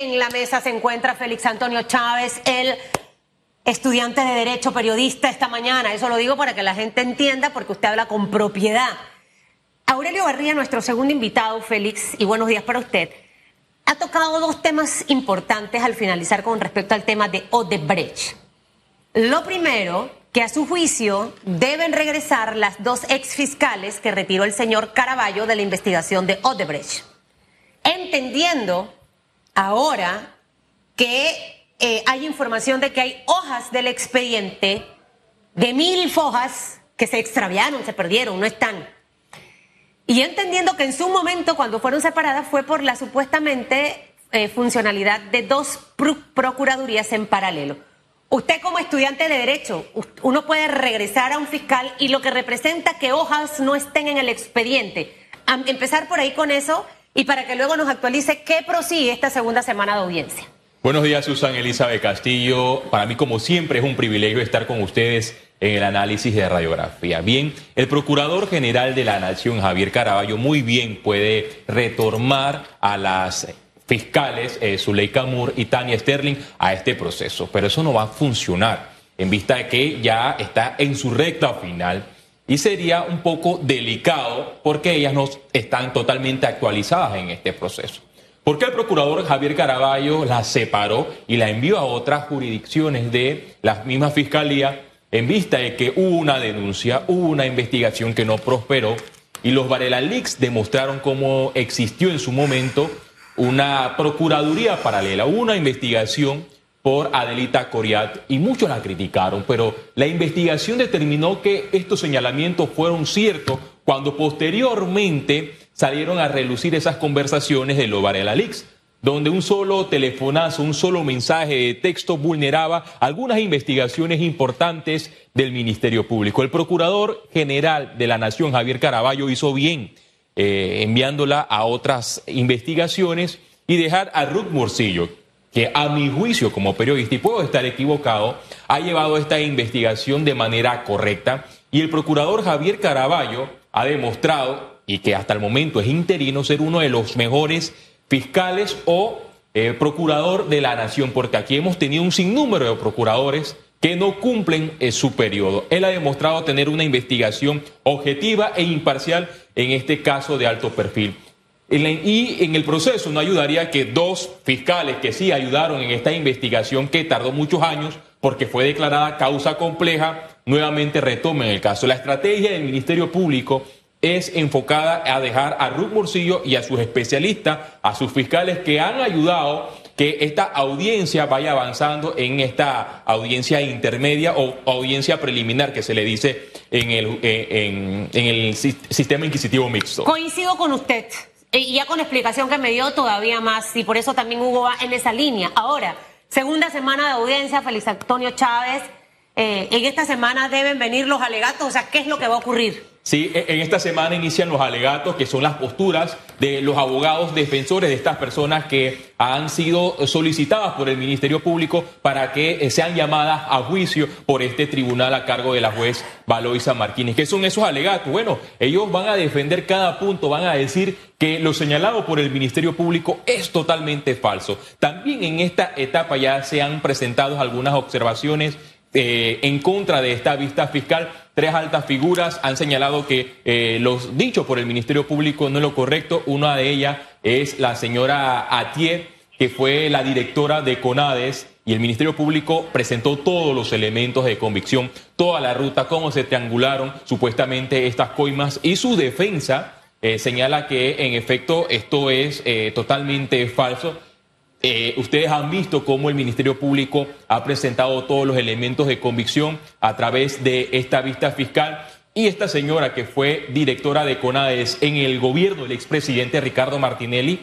En la mesa se encuentra Félix Antonio Chávez, el estudiante de Derecho, periodista esta mañana. Eso lo digo para que la gente entienda, porque usted habla con propiedad. Aurelio Barría, nuestro segundo invitado, Félix, y buenos días para usted, ha tocado dos temas importantes al finalizar con respecto al tema de Odebrecht. Lo primero, que a su juicio deben regresar las dos exfiscales que retiró el señor Caraballo de la investigación de Odebrecht, entendiendo ahora que eh, hay información de que hay hojas del expediente de mil fojas que se extraviaron, se perdieron, no están. Y entendiendo que en su momento, cuando fueron separadas, fue por la supuestamente eh, funcionalidad de dos procuradurías en paralelo. Usted como estudiante de derecho, uno puede regresar a un fiscal y lo que representa que hojas no estén en el expediente. empezar por ahí con eso y para que luego nos actualice qué prosigue esta segunda semana de audiencia. Buenos días, Susan Elizabeth Castillo. Para mí, como siempre, es un privilegio estar con ustedes en el análisis de radiografía. Bien, el Procurador General de la Nación, Javier Caraballo, muy bien puede retornar a las fiscales eh, Zuleika Moore y Tania Sterling a este proceso, pero eso no va a funcionar en vista de que ya está en su recta final y sería un poco delicado porque ellas no están totalmente actualizadas en este proceso. ¿Por qué el procurador Javier Caraballo las separó y la envió a otras jurisdicciones de la misma fiscalía en vista de que hubo una denuncia, hubo una investigación que no prosperó y los Varela Leaks demostraron cómo existió en su momento una procuraduría paralela, una investigación por Adelita Coriat y muchos la criticaron, pero la investigación determinó que estos señalamientos fueron ciertos cuando posteriormente salieron a relucir esas conversaciones de los Varela Leaks, donde un solo telefonazo, un solo mensaje de texto vulneraba algunas investigaciones importantes del Ministerio Público. El Procurador General de la Nación, Javier Caraballo, hizo bien eh, enviándola a otras investigaciones y dejar a Ruth Morcillo, que a mi juicio como periodista, y puedo estar equivocado, ha llevado esta investigación de manera correcta y el procurador Javier Caraballo ha demostrado, y que hasta el momento es interino, ser uno de los mejores fiscales o eh, procurador de la nación, porque aquí hemos tenido un sinnúmero de procuradores que no cumplen eh, su periodo. Él ha demostrado tener una investigación objetiva e imparcial en este caso de alto perfil. Y en el proceso no ayudaría que dos fiscales que sí ayudaron en esta investigación que tardó muchos años porque fue declarada causa compleja, nuevamente retomen el caso. La estrategia del Ministerio Público es enfocada a dejar a Ruth Morcillo y a sus especialistas, a sus fiscales que han ayudado que esta audiencia vaya avanzando en esta audiencia intermedia o audiencia preliminar que se le dice en el, en el sistema inquisitivo mixto. Coincido con usted. Y ya con explicación que me dio todavía más, y por eso también Hugo va en esa línea. Ahora, segunda semana de audiencia, Félix Antonio Chávez. Eh, en esta semana deben venir los alegatos, o sea, ¿qué es lo que va a ocurrir? Sí, e, en esta semana inician los alegatos, que son las posturas de los abogados defensores de estas personas que han sido solicitadas por el Ministerio Público para que eh, sean llamadas a juicio por este tribunal a cargo de la juez Valoisa Martínez. ¿Qué son esos alegatos? Bueno, ellos van a defender cada punto, van a decir que lo señalado por el Ministerio Público es totalmente falso. También en esta etapa ya se han presentado algunas observaciones eh, en contra de esta vista fiscal. Tres altas figuras han señalado que eh, los dichos por el Ministerio Público no es lo correcto. Una de ellas es la señora Atier, que fue la directora de CONADES, y el Ministerio Público presentó todos los elementos de convicción, toda la ruta, cómo se triangularon supuestamente estas coimas y su defensa eh, señala que en efecto esto es totalmente falso eh, ustedes han visto cómo el Ministerio Público ha presentado todos los elementos de convicción a través de esta vista fiscal. Y esta señora que fue directora de CONADES en el gobierno del expresidente Ricardo Martinelli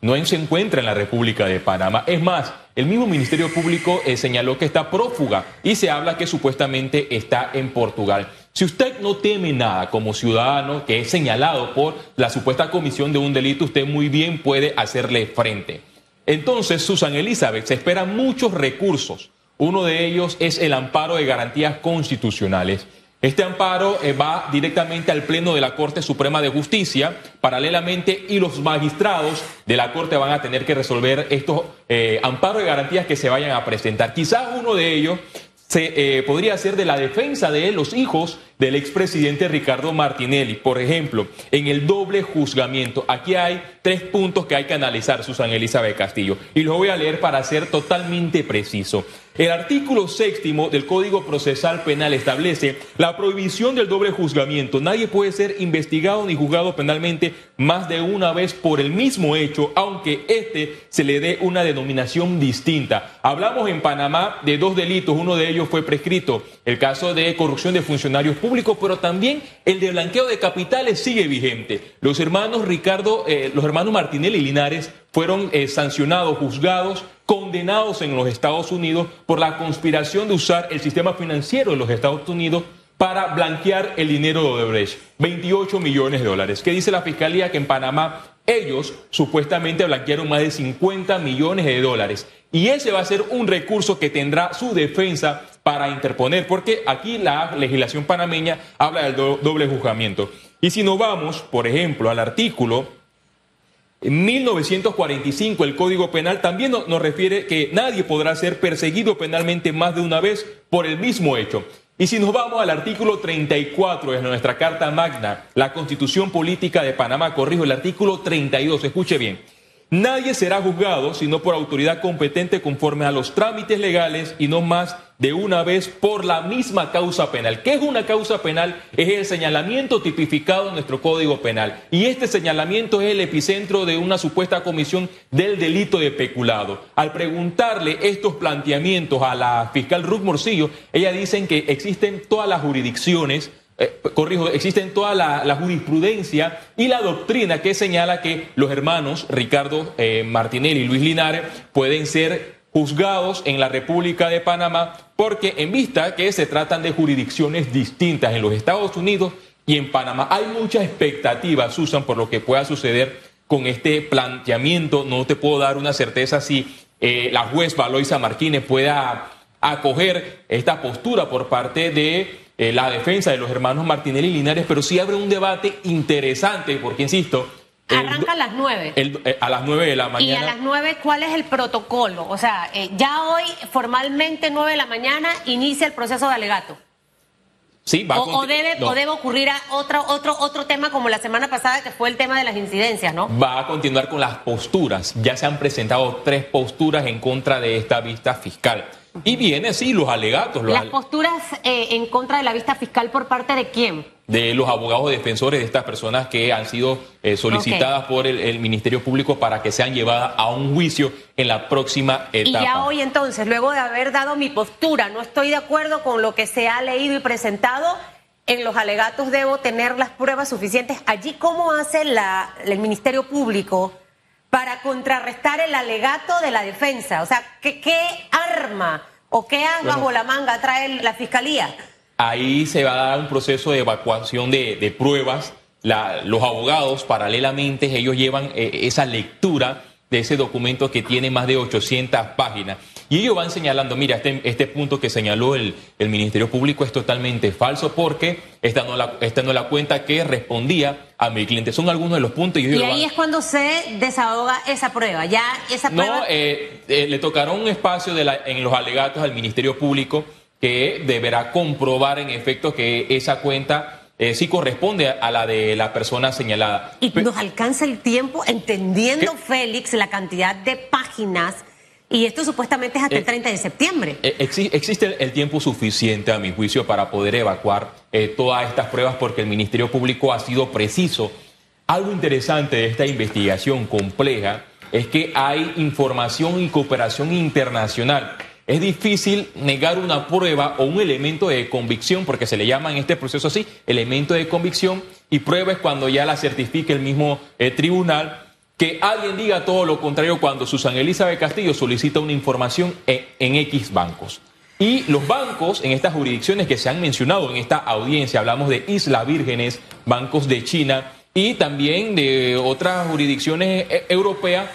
no se encuentra en la República de Panamá. Es más, el mismo Ministerio Público eh, señaló que está prófuga y se habla que supuestamente está en Portugal. Si usted no teme nada como ciudadano que es señalado por la supuesta comisión de un delito, usted muy bien puede hacerle frente. Entonces, Susan Elizabeth, se esperan muchos recursos. Uno de ellos es el amparo de garantías constitucionales. Este amparo eh, va directamente al Pleno de la Corte Suprema de Justicia, paralelamente, y los magistrados de la Corte van a tener que resolver estos eh, amparos y garantías que se vayan a presentar. Quizás uno de ellos se, eh, podría ser de la defensa de los hijos del expresidente Ricardo Martinelli. Por ejemplo, en el doble juzgamiento. Aquí hay tres puntos que hay que analizar, Susana Elizabeth Castillo. Y los voy a leer para ser totalmente preciso. El artículo séptimo del Código Procesal Penal establece la prohibición del doble juzgamiento. Nadie puede ser investigado ni juzgado penalmente más de una vez por el mismo hecho, aunque éste se le dé una denominación distinta. Hablamos en Panamá de dos delitos, uno de ellos fue prescrito, el caso de corrupción de funcionarios públicos, pero también el de blanqueo de capitales sigue vigente. Los hermanos Ricardo, eh, los hermanos Martinelli y Linares fueron eh, sancionados, juzgados, condenados en los Estados Unidos por la conspiración de usar el sistema financiero de los Estados Unidos para blanquear el dinero de Odebrecht, 28 millones de dólares. ¿Qué dice la Fiscalía? Que en Panamá ellos supuestamente blanquearon más de 50 millones de dólares. Y ese va a ser un recurso que tendrá su defensa para interponer, porque aquí la legislación panameña habla del doble juzgamiento. Y si nos vamos, por ejemplo, al artículo en 1945 el Código Penal también nos refiere que nadie podrá ser perseguido penalmente más de una vez por el mismo hecho. Y si nos vamos al artículo 34 de nuestra Carta Magna, la Constitución Política de Panamá, corrijo el artículo 32, escuche bien. Nadie será juzgado sino por autoridad competente conforme a los trámites legales y no más de una vez por la misma causa penal. ¿Qué es una causa penal? Es el señalamiento tipificado en nuestro Código Penal. Y este señalamiento es el epicentro de una supuesta comisión del delito de peculado. Al preguntarle estos planteamientos a la fiscal Ruth Morcillo, ella dice que existen todas las jurisdicciones eh, corrijo, existen toda la, jurisprudencia y la doctrina que señala que los hermanos Ricardo eh, Martinelli y Luis Linares pueden ser juzgados en la República de Panamá porque en vista que se tratan de jurisdicciones distintas en los Estados Unidos y en Panamá. Hay mucha expectativa, Susan, por lo que pueda suceder con este planteamiento. No te puedo dar una certeza si eh, la juez Valoisa Martínez pueda acoger esta postura por parte de eh, la defensa de los hermanos Martinelli y Linares, pero sí abre un debate interesante, porque insisto. Arranca a las nueve. Eh, a las nueve de la mañana. Y a las nueve, ¿cuál es el protocolo? O sea, eh, ya hoy, formalmente, nueve de la mañana, inicia el proceso de alegato. Sí, va o, o, debe, o debe ocurrir a otro, otro, otro tema como la semana pasada, que fue el tema de las incidencias, ¿no? Va a continuar con las posturas. Ya se han presentado tres posturas en contra de esta vista fiscal. Y viene, sí, los alegatos. ¿Las posturas eh, en contra de la vista fiscal por parte de quién? De los abogados defensores de estas personas que han sido eh, solicitadas por el, Ministerio Público para que sean llevadas a un juicio en la próxima etapa. Y ya hoy entonces, luego de haber dado mi postura, no estoy de acuerdo con lo que se ha leído y presentado, en los alegatos debo tener las pruebas suficientes. Allí, ¿cómo hace la, el Ministerio Público? Para contrarrestar el alegato de la defensa? O sea, ¿qué, qué arma o qué as bajo la manga trae la fiscalía? Ahí se va a dar un proceso de evacuación de, pruebas. los abogados, paralelamente, ellos llevan eh, esa lectura de ese documento que tiene más de 800 páginas. Y ellos van señalando, mira, este, este punto que señaló el, el, Ministerio Público es totalmente falso porque esta no, la, esta no la cuenta que respondía a mi cliente. Son algunos de los puntos. Y, ahí es cuando se desahoga esa prueba. Ya esa prueba... No, eh, eh, le tocaron un espacio de la, en los alegatos al Ministerio Público que deberá comprobar en efecto que esa cuenta eh, sí corresponde a la de la persona señalada. Y nos alcanza el tiempo entendiendo, Félix, la cantidad de páginas y esto supuestamente es hasta el 30 eh, de septiembre. Eh, existe el tiempo suficiente, a mi juicio, para poder evacuar eh, todas estas pruebas porque el Ministerio Público ha sido preciso. Algo interesante de esta investigación compleja es que hay información y cooperación internacional. Es difícil negar una prueba o un elemento de convicción, porque se le llama en este proceso así, elemento de convicción, y prueba es cuando ya la certifique el mismo tribunal que alguien diga todo lo contrario cuando Susan Elizabeth Castillo solicita una información en, X bancos. Y los bancos en estas jurisdicciones que se han mencionado en esta audiencia, hablamos de Islas Vírgenes, bancos de China y también de otras jurisdicciones eh, europeas,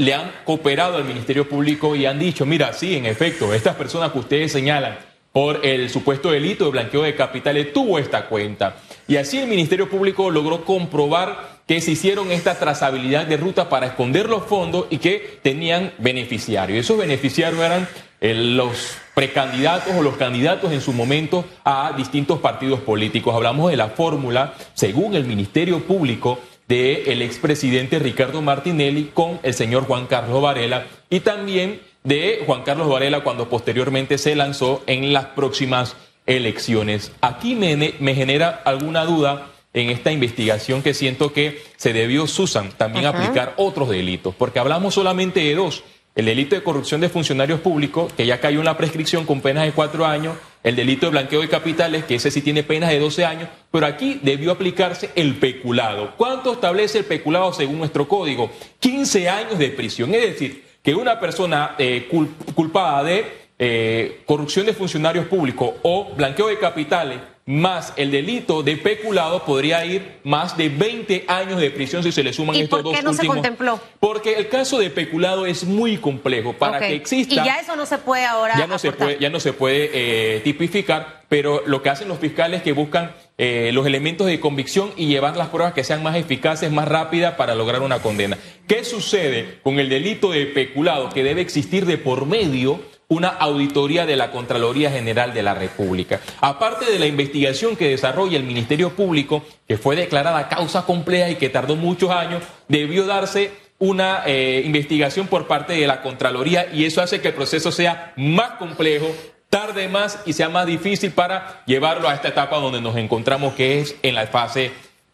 le han cooperado al Ministerio Público y han dicho, mira, sí, en efecto, estas personas que ustedes señalan por el supuesto delito de blanqueo de capitales tuvo esta cuenta. Y así el Ministerio Público logró comprobar que se hicieron esta trazabilidad de ruta para esconder los fondos y que tenían beneficiarios. Esos beneficiarios eran eh, los precandidatos o los candidatos en su momento a distintos partidos políticos. Hablamos de la fórmula, según el Ministerio Público, del expresidente Ricardo Martinelli con el señor Juan Carlos Varela y también de Juan Carlos Varela cuando posteriormente se lanzó en las próximas elecciones. Aquí me, me genera alguna duda en esta investigación que siento que se debió, Susan, también aplicar otros delitos, porque hablamos solamente de dos. El delito de corrupción de funcionarios públicos, que ya cayó en la prescripción con penas de cuatro años, el delito de blanqueo de capitales, que ese sí tiene penas de 12 años, pero aquí debió aplicarse el peculado. ¿Cuánto establece el peculado según nuestro código? 15 años de prisión. Es decir, que una persona eh, culpada de eh, corrupción de funcionarios públicos o blanqueo de capitales más el delito de peculado podría ir más de 20 años de prisión si se le suman estos dos últimos. ¿Por qué no se contempló? Porque el caso de peculado es muy complejo para que exista. Y ya eso no se puede ahora. Ya no se puede, ya no se puede eh, tipificar, pero lo que hacen los fiscales es que buscan eh, los elementos de convicción y llevar las pruebas que sean más eficaces, más rápidas para lograr una condena. ¿Qué sucede con el delito de peculado que debe existir de por medio? Una auditoría de la Contraloría General de la República. Aparte de la investigación que desarrolla el Ministerio Público, que fue declarada causa compleja y que tardó muchos años, debió darse una eh, investigación por parte de la Contraloría y eso hace que el proceso sea más complejo, tarde más y sea más difícil para llevarlo a esta etapa donde nos encontramos, que es en la fase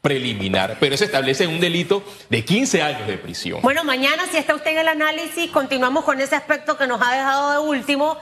preliminar, pero se establece un delito de 15 años de prisión. Bueno, mañana si está usted en el análisis, continuamos con ese aspecto que nos ha dejado de último.